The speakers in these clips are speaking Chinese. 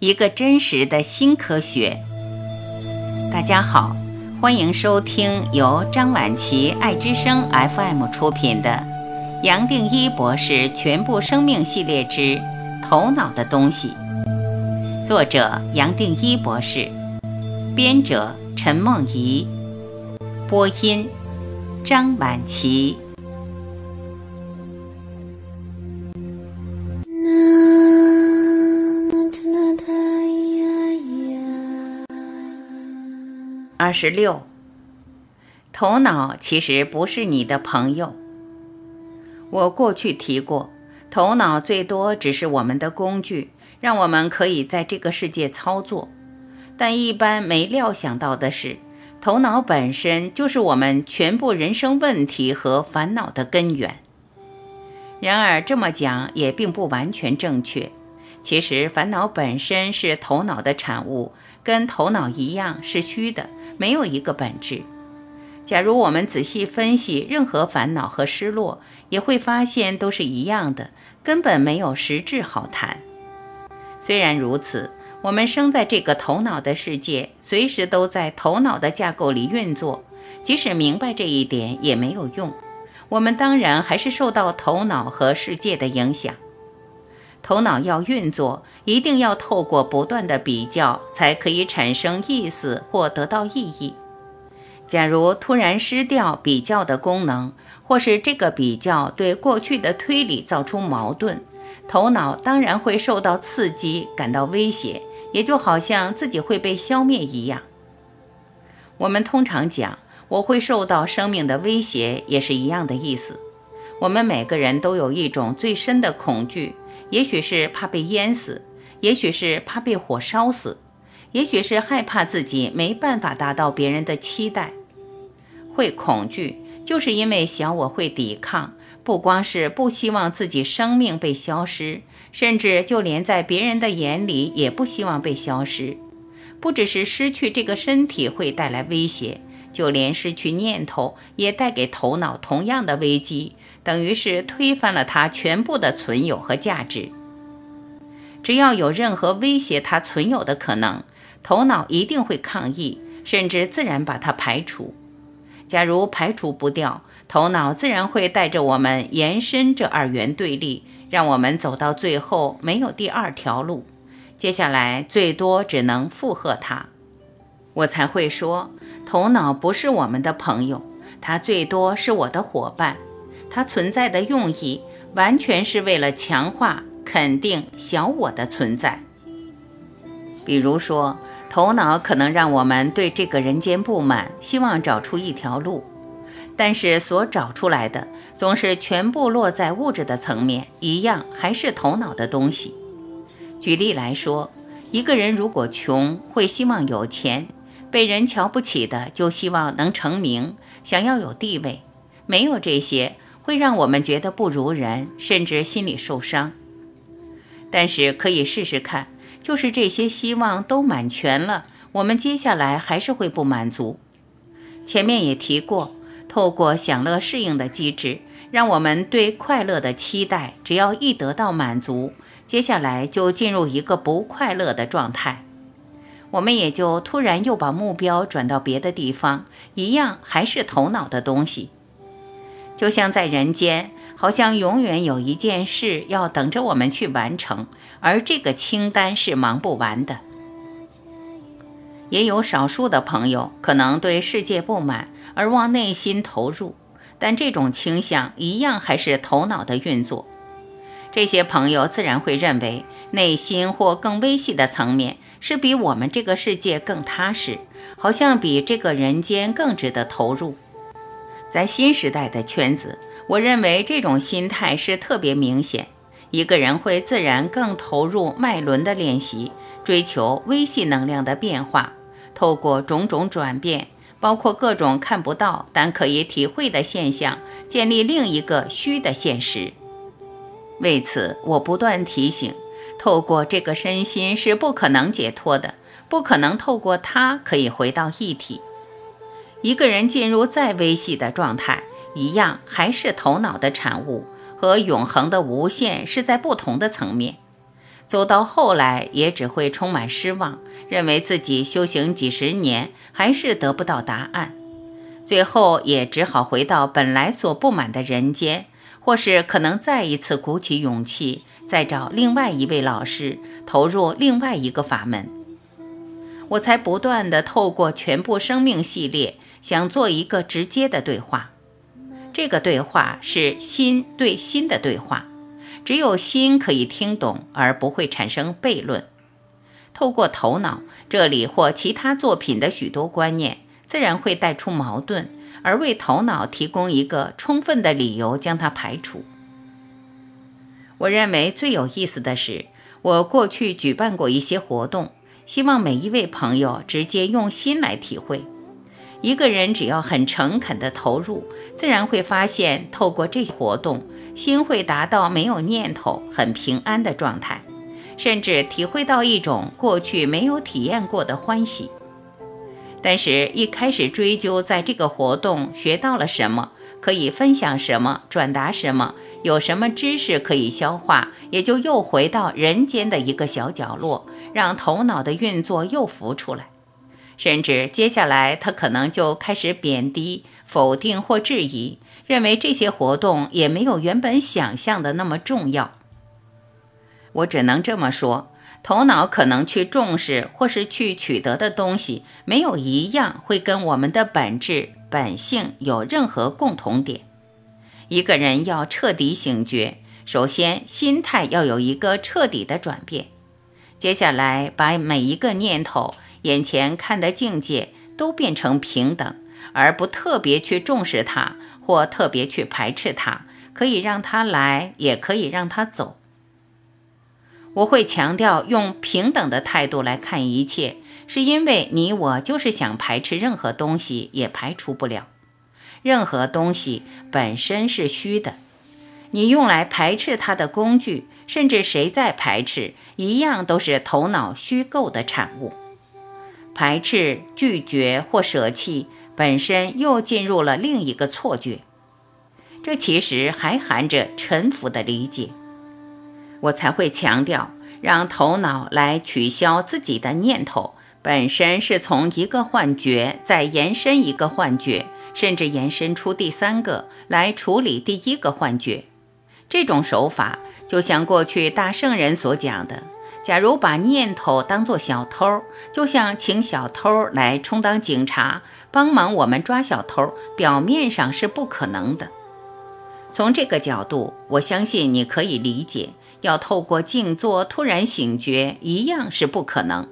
一个真实的新科学。大家好，欢迎收听由张晚琪爱之声 FM 出品的《杨定一博士全部生命系列之头脑的东西》，作者杨定一博士，编者陈梦怡，播音张晚琪。二十六，头脑其实不是你的朋友。我过去提过，头脑最多只是我们的工具，让我们可以在这个世界操作。但一般没料想到的是，头脑本身就是我们全部人生问题和烦恼的根源。然而这么讲也并不完全正确。其实烦恼本身是头脑的产物，跟头脑一样是虚的。没有一个本质。假如我们仔细分析任何烦恼和失落，也会发现都是一样的，根本没有实质好谈。虽然如此，我们生在这个头脑的世界，随时都在头脑的架构里运作。即使明白这一点也没有用，我们当然还是受到头脑和世界的影响。头脑要运作，一定要透过不断的比较，才可以产生意思或得到意义。假如突然失掉比较的功能，或是这个比较对过去的推理造出矛盾，头脑当然会受到刺激，感到威胁，也就好像自己会被消灭一样。我们通常讲我会受到生命的威胁，也是一样的意思。我们每个人都有一种最深的恐惧。也许是怕被淹死，也许是怕被火烧死，也许是害怕自己没办法达到别人的期待。会恐惧，就是因为小我会抵抗，不光是不希望自己生命被消失，甚至就连在别人的眼里也不希望被消失。不只是失去这个身体会带来威胁，就连失去念头也带给头脑同样的危机。等于是推翻了它全部的存有和价值。只要有任何威胁它存有的可能，头脑一定会抗议，甚至自然把它排除。假如排除不掉，头脑自然会带着我们延伸这二元对立，让我们走到最后没有第二条路。接下来最多只能附和他。我才会说，头脑不是我们的朋友，它最多是我的伙伴。它存在的用意，完全是为了强化、肯定小我的存在。比如说，头脑可能让我们对这个人间不满，希望找出一条路，但是所找出来的总是全部落在物质的层面，一样还是头脑的东西。举例来说，一个人如果穷，会希望有钱；被人瞧不起的，就希望能成名，想要有地位。没有这些。会让我们觉得不如人，甚至心里受伤。但是可以试试看，就是这些希望都满全了，我们接下来还是会不满足。前面也提过，透过享乐适应的机制，让我们对快乐的期待，只要一得到满足，接下来就进入一个不快乐的状态，我们也就突然又把目标转到别的地方，一样还是头脑的东西。就像在人间，好像永远有一件事要等着我们去完成，而这个清单是忙不完的。也有少数的朋友可能对世界不满而往内心投入，但这种倾向一样还是头脑的运作。这些朋友自然会认为，内心或更微细的层面是比我们这个世界更踏实，好像比这个人间更值得投入。在新时代的圈子，我认为这种心态是特别明显。一个人会自然更投入脉轮的练习，追求微细能量的变化，透过种种转变，包括各种看不到但可以体会的现象，建立另一个虚的现实。为此，我不断提醒：透过这个身心是不可能解脱的，不可能透过它可以回到一体。一个人进入再微细的状态，一样还是头脑的产物，和永恒的无限是在不同的层面。走到后来也只会充满失望，认为自己修行几十年还是得不到答案，最后也只好回到本来所不满的人间，或是可能再一次鼓起勇气，再找另外一位老师，投入另外一个法门。我才不断地透过全部生命系列，想做一个直接的对话。这个对话是心对心的对话，只有心可以听懂，而不会产生悖论。透过头脑这里或其他作品的许多观念，自然会带出矛盾，而为头脑提供一个充分的理由将它排除。我认为最有意思的是，我过去举办过一些活动。希望每一位朋友直接用心来体会。一个人只要很诚恳地投入，自然会发现，透过这些活动，心会达到没有念头、很平安的状态，甚至体会到一种过去没有体验过的欢喜。但是，一开始追究在这个活动学到了什么，可以分享什么，转达什么。有什么知识可以消化，也就又回到人间的一个小角落，让头脑的运作又浮出来。甚至接下来，他可能就开始贬低、否定或质疑，认为这些活动也没有原本想象的那么重要。我只能这么说：头脑可能去重视或是去取得的东西，没有一样会跟我们的本质本性有任何共同点。一个人要彻底醒觉，首先心态要有一个彻底的转变。接下来，把每一个念头、眼前看的境界都变成平等，而不特别去重视它或特别去排斥它，可以让它来，也可以让它走。我会强调用平等的态度来看一切，是因为你我就是想排斥任何东西，也排除不了。任何东西本身是虚的，你用来排斥它的工具，甚至谁在排斥，一样都是头脑虚构的产物。排斥、拒绝或舍弃，本身又进入了另一个错觉。这其实还含着臣服的理解。我才会强调，让头脑来取消自己的念头，本身是从一个幻觉再延伸一个幻觉。甚至延伸出第三个来处理第一个幻觉，这种手法就像过去大圣人所讲的：假如把念头当作小偷，就像请小偷来充当警察，帮忙我们抓小偷，表面上是不可能的。从这个角度，我相信你可以理解，要透过静坐突然醒觉，一样是不可能。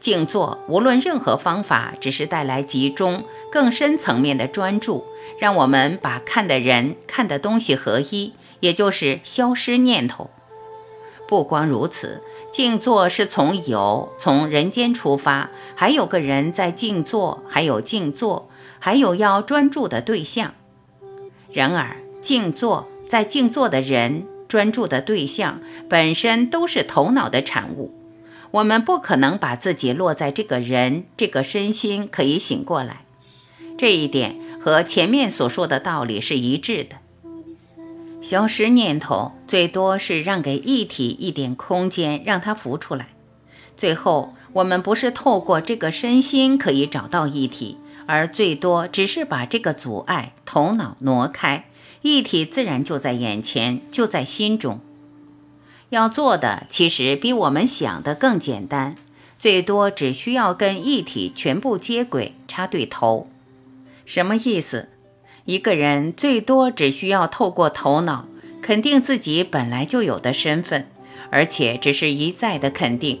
静坐，无论任何方法，只是带来集中、更深层面的专注，让我们把看的人、看的东西合一，也就是消失念头。不光如此，静坐是从有、从人间出发，还有个人在静坐，还有静坐，还有要专注的对象。然而，静坐在静坐的人、专注的对象本身都是头脑的产物。我们不可能把自己落在这个人这个身心可以醒过来，这一点和前面所说的道理是一致的。消失念头最多是让给一体一点空间，让它浮出来。最后，我们不是透过这个身心可以找到一体，而最多只是把这个阻碍头脑挪开，一体自然就在眼前，就在心中。要做的其实比我们想的更简单，最多只需要跟一体全部接轨，插对头。什么意思？一个人最多只需要透过头脑肯定自己本来就有的身份，而且只是一再的肯定。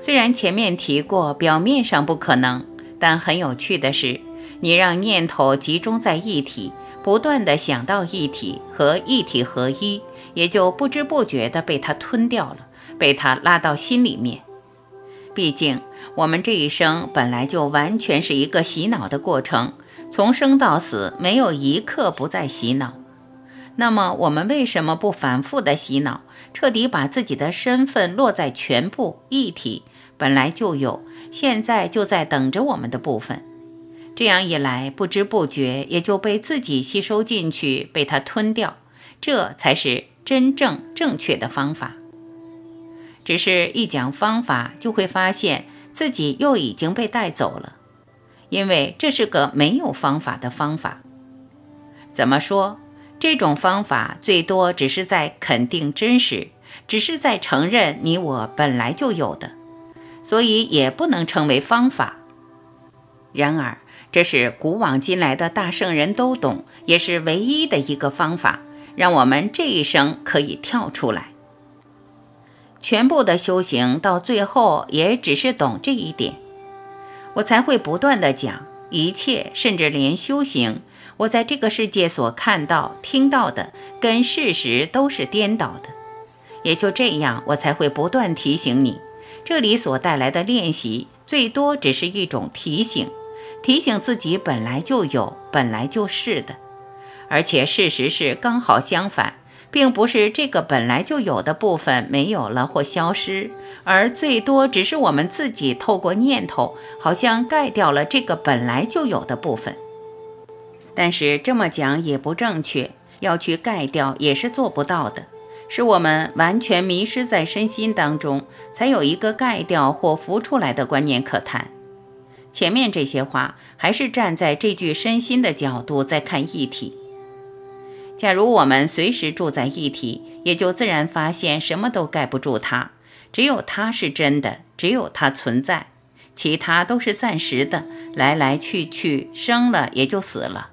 虽然前面提过，表面上不可能，但很有趣的是，你让念头集中在一体，不断的想到一体和一体合一。也就不知不觉地被他吞掉了，被他拉到心里面。毕竟我们这一生本来就完全是一个洗脑的过程，从生到死没有一刻不在洗脑。那么我们为什么不反复的洗脑，彻底把自己的身份落在全部一体本来就有，现在就在等着我们的部分？这样一来，不知不觉也就被自己吸收进去，被它吞掉。这才是。真正正确的方法。只是一讲方法，就会发现自己又已经被带走了，因为这是个没有方法的方法。怎么说？这种方法最多只是在肯定真实，只是在承认你我本来就有的，所以也不能称为方法。然而，这是古往今来的大圣人都懂，也是唯一的一个方法，让我们这一生可以跳出来。全部的修行到最后也只是懂这一点，我才会不断的讲一切，甚至连修行，我在这个世界所看到、听到的，跟事实都是颠倒的。也就这样，我才会不断提醒你，这里所带来的练习，最多只是一种提醒，提醒自己本来就有，本来就是的，而且事实是刚好相反。并不是这个本来就有的部分没有了或消失，而最多只是我们自己透过念头，好像盖掉了这个本来就有的部分。但是这么讲也不正确，要去盖掉也是做不到的。是我们完全迷失在身心当中，才有一个盖掉或浮出来的观念可谈。前面这些话还是站在这具身心的角度在看议题。假如我们随时住在一体，也就自然发现什么都盖不住它，只有它是真的，只有它存在，其他都是暂时的，来来去去，生了也就死了。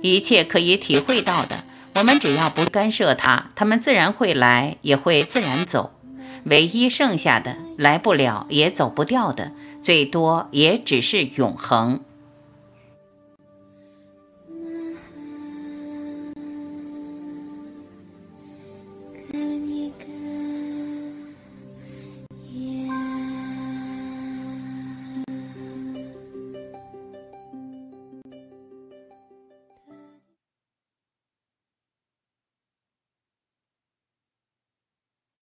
一切可以体会到的，我们只要不干涉它，它们自然会来，也会自然走。唯一剩下的，来不了也走不掉的，最多也只是永恒。